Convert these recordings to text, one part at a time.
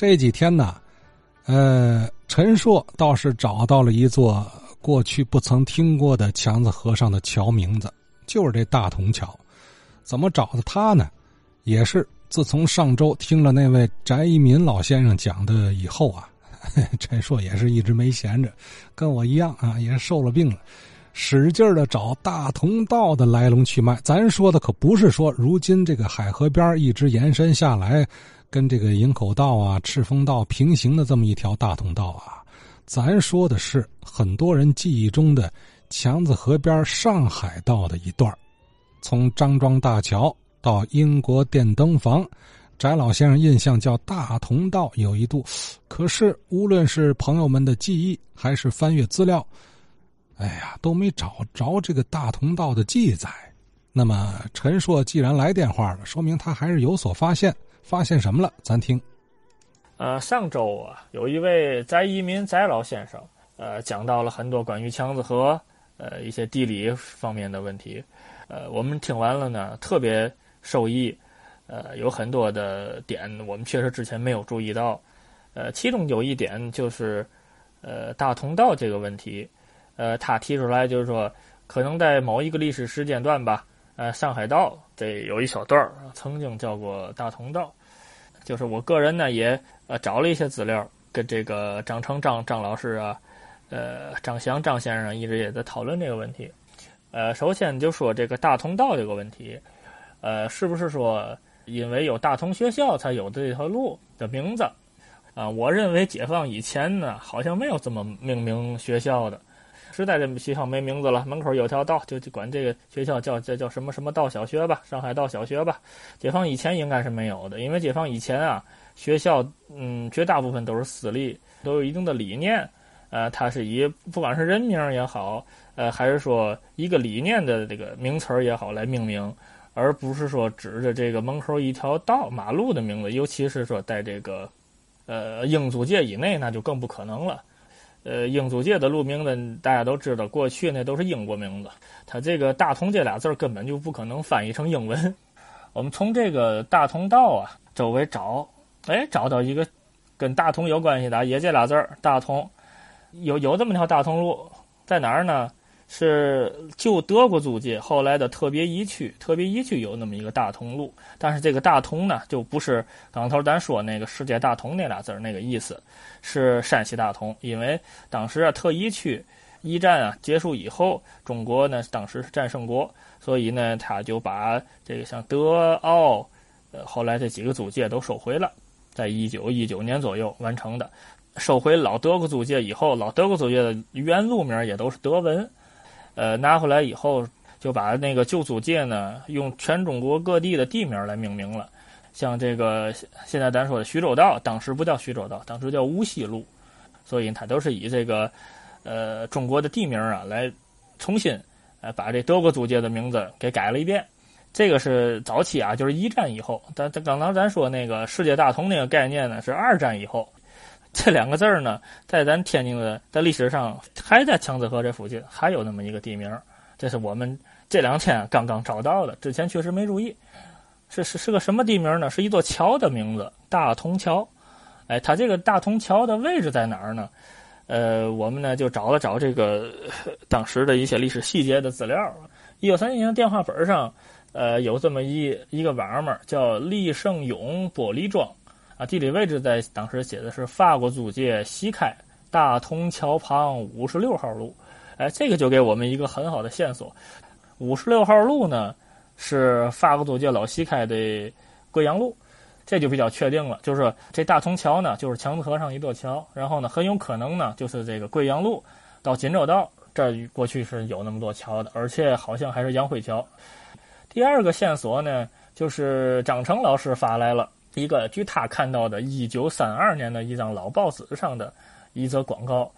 这几天呢，呃，陈硕倒是找到了一座过去不曾听过的强子河上的桥名字，就是这大同桥。怎么找的他呢？也是自从上周听了那位翟一民老先生讲的以后啊，陈硕也是一直没闲着，跟我一样啊，也受了病了。使劲的找大同道的来龙去脉，咱说的可不是说如今这个海河边一直延伸下来，跟这个营口道啊、赤峰道平行的这么一条大同道啊，咱说的是很多人记忆中的强子河边上海道的一段从张庄大桥到英国电灯房，翟老先生印象叫大同道有一度，可是无论是朋友们的记忆，还是翻阅资料。哎呀，都没找着这个大同道的记载。那么陈硕既然来电话了，说明他还是有所发现。发现什么了？咱听。呃，上周啊，有一位翟一民翟老先生，呃，讲到了很多关于强子河呃一些地理方面的问题。呃，我们听完了呢，特别受益。呃，有很多的点，我们确实之前没有注意到。呃，其中有一点就是，呃，大同道这个问题。呃，他提出来就是说，可能在某一个历史时间段吧，呃，上海道这有一小段儿曾经叫过大同道，就是我个人呢也呃找了一些资料，跟这个张成张张老师啊，呃，张翔张先生一直也在讨论这个问题。呃，首先就说这个大同道这个问题，呃，是不是说因为有大同学校才有这条路的名字？啊，我认为解放以前呢，好像没有这么命名学校的。时代这学校没名字了，门口有条道，就就管这个学校叫叫叫什么什么道小学吧，上海道小学吧。解放以前应该是没有的，因为解放以前啊，学校嗯绝大部分都是私立，都有一定的理念，呃，它是以不管是人名也好，呃，还是说一个理念的这个名词儿也好来命名，而不是说指着这个门口一条道马路的名字，尤其是说在这个呃英租界以内，那就更不可能了。呃，英租界的路名呢大家都知道，过去那都是英国名字。它这个“大同”这俩字根本就不可能翻译成英文。我们从这个大同道啊周围找，哎，找到一个跟大同有关系的，也这俩字儿“大同”。有有这么条大同路，在哪儿呢？是旧德国租界后来的特别一区，特别一区有那么一个大同路，但是这个大同呢，就不是刚头咱说那个世界大同那俩字那个意思，是山西大同。因为当时啊，特一区一战啊结束以后，中国呢当时是战胜国，所以呢他就把这个像德奥，呃后来这几个租界都收回了，在一九一九年左右完成的。收回老德国租界以后，老德国租界的原路名也都是德文。呃，拿回来以后就把那个旧租界呢，用全中国各地的地名来命名了。像这个现在咱说的徐州道，当时不叫徐州道，当时叫无锡路，所以它都是以这个呃中国的地名啊来重新呃把这德国租界的名字给改了一遍。这个是早期啊，就是一战以后。但刚刚咱说那个世界大同那个概念呢，是二战以后。这两个字儿呢，在咱天津的在历史上还在强子河这附近还有那么一个地名，这是我们这两天刚刚找到的，之前确实没注意。是是是个什么地名呢？是一座桥的名字，大同桥。哎，它这个大同桥的位置在哪儿呢？呃，我们呢就找了找这个当时的一些历史细节的资料。一九三一年电话本上，呃，有这么一一个网门叫利盛永玻璃庄。啊，地理位置在当时写的是法国租界西开大同桥旁五十六号路，哎，这个就给我们一个很好的线索。五十六号路呢是法国租界老西开的贵阳路，这就比较确定了。就是这大同桥呢就是强子河上一座桥，然后呢很有可能呢就是这个贵阳路到锦州道这儿过去是有那么多桥的，而且好像还是杨辉桥。第二个线索呢就是张成老师发来了。一个据他看到的一九三二年的一张老报纸上的一则广告，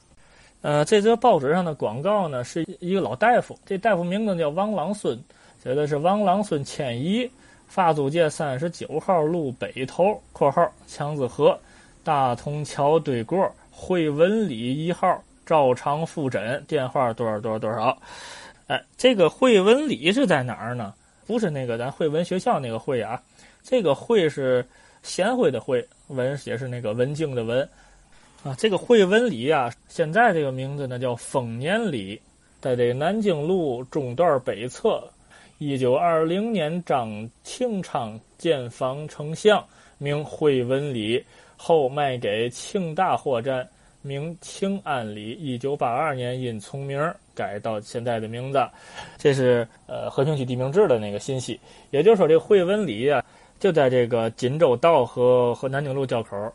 呃，这则报纸上的广告呢是一个老大夫，这大夫名字叫王郎孙，写的是王郎孙迁移法租界三十九号路北头（括号强子河大同桥对过惠文里一号照常复诊电话多少多少多少）。哎，这个惠文里是在哪儿呢？不是那个咱惠文学校那个惠啊，这个惠是。贤惠的惠，文也是那个文静的文，啊，这个惠文里啊，现在这个名字呢叫丰年里，在这南京路中段北侧，一九二零年张庆昌建房丞相，名惠文里，后卖给庆大货站。名庆安里，一九八二年因重名改到现在的名字。这是呃和平区地名志的那个信息。也就是说，这惠文里啊，就在这个锦州道和和南京路交口。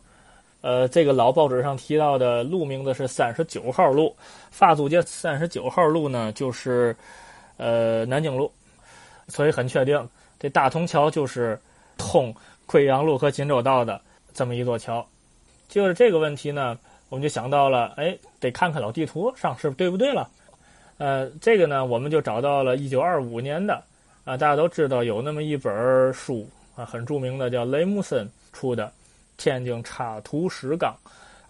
呃，这个老报纸上提到的路名字是三十九号路，法租界三十九号路呢，就是呃南京路，所以很确定，这大同桥就是通贵阳路和锦州道的这么一座桥。就是这个问题呢。我们就想到了，哎，得看看老地图上是对不对了。呃，这个呢，我们就找到了一九二五年的，啊，大家都知道有那么一本书啊，很著名的，叫雷姆森出的《天津插图史纲》，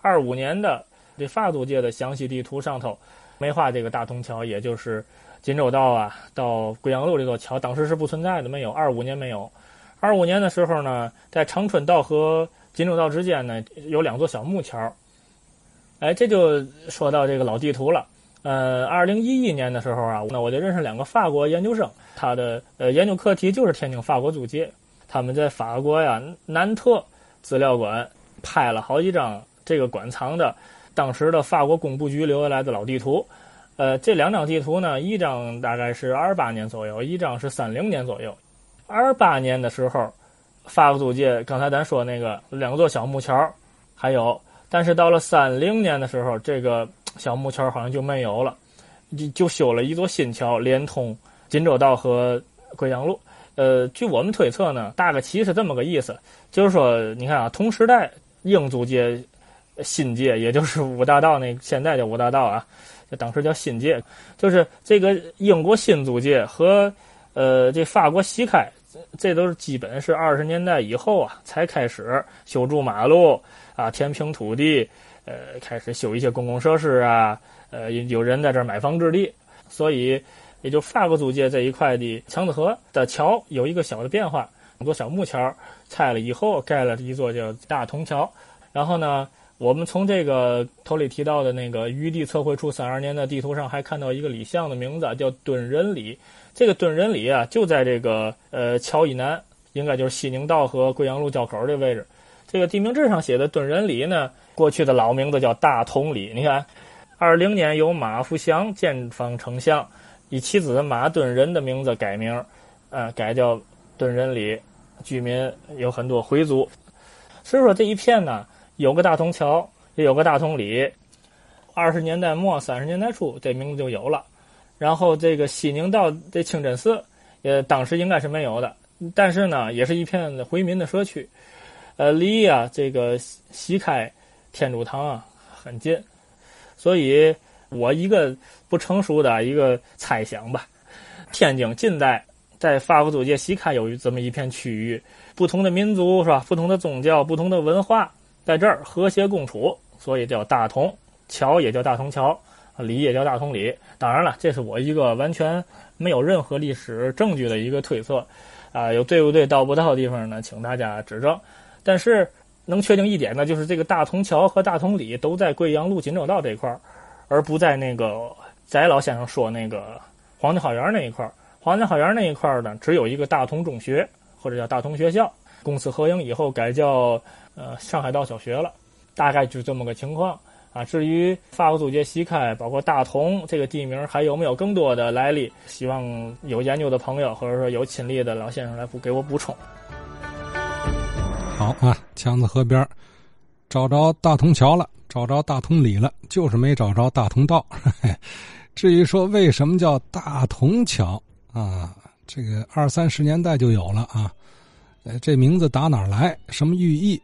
二五年的这法租界的详细地图上头没画这个大通桥，也就是锦州道啊到贵阳路这座桥，当时是不存在的，没有。二五年没有，二五年的时候呢，在长春道和锦州道之间呢有两座小木桥。哎，这就说到这个老地图了。呃，二零一一年的时候啊，那我就认识两个法国研究生，他的呃研究课题就是天津法国租界。他们在法国呀南特资料馆拍了好几张这个馆藏的当时的法国工部局留下来的老地图。呃，这两张地图呢，一张大概是二八年左右，一张是三零年左右。二八年的时候，法国租界刚才咱说那个两座小木桥，还有。但是到了三零年的时候，这个小木桥好像就没有了，就就修了一座新桥，连通锦州道和贵阳路。呃，据我们推测呢，大概其实是这么个意思，就是说，你看啊，同时代英租界、新界，也就是五大道那现在叫五大道啊，当时叫新界，就是这个英国新租界和呃这法国西开，这都是基本是二十年代以后啊才开始修筑马路。啊，填平土地，呃，开始修一些公共设施啊，呃，有人在这儿买房置地，所以也就是法国租界这一块的强子河的桥有一个小的变化，很多小木桥拆了以后盖了一座叫大同桥。然后呢，我们从这个头里提到的那个余地测绘处三二年的地图上还看到一个里巷的名字叫敦仁里，这个敦仁里啊就在这个呃桥以南，应该就是西宁道和贵阳路交口的位置。这个地名志上写的敦仁里呢，过去的老名字叫大同里。你看，二零年由马福祥建房丞相以其子马敦仁的名字改名，呃，改叫敦仁里。居民有很多回族，所以说这一片呢，有个大同桥，也有个大同里。二十年代末三十年代初，这名字就有了。然后这个西宁道这清真寺，也当时应该是没有的，但是呢，也是一片回民的社区。呃，离呀这个西开天主堂啊很近，所以我一个不成熟的一个猜想吧。天津近代在法国租界西开有这么一片区域，不同的民族是吧？不同的宗教、不同的文化在这儿和谐共处，所以叫大同桥，也叫大同桥，里也叫大同里。当然了，这是我一个完全没有任何历史证据的一个推测，啊，有对不对、道不到的地方呢？请大家指正。但是能确定一点呢，就是这个大同桥和大同里都在贵阳路锦州道这块儿，而不在那个翟老先生说那个黄家花园那一块儿。黄家花园那一块儿呢，只有一个大同中学或者叫大同学校，公私合营以后改叫呃上海道小学了，大概就这么个情况啊。至于法国租界西开，包括大同这个地名还有没有更多的来历，希望有研究的朋友或者说有亲历的老先生来补给我补充。好啊，强子河边找着大同桥了，找着大同里了，就是没找着大同道。至于说为什么叫大同桥啊，这个二三十年代就有了啊。呃，这名字打哪儿来？什么寓意？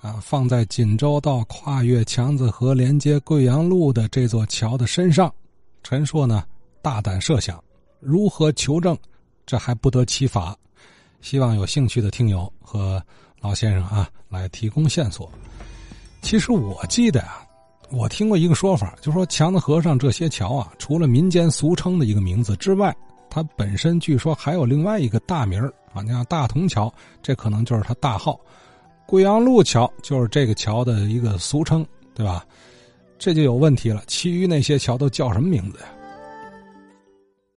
啊，放在锦州道跨越强子河连接贵阳路的这座桥的身上。陈硕呢，大胆设想，如何求证？这还不得其法。希望有兴趣的听友和。老先生啊，来提供线索。其实我记得啊，我听过一个说法，就说强子河上这些桥啊，除了民间俗称的一个名字之外，它本身据说还有另外一个大名啊。你像大同桥，这可能就是它大号。贵阳路桥就是这个桥的一个俗称，对吧？这就有问题了，其余那些桥都叫什么名字呀？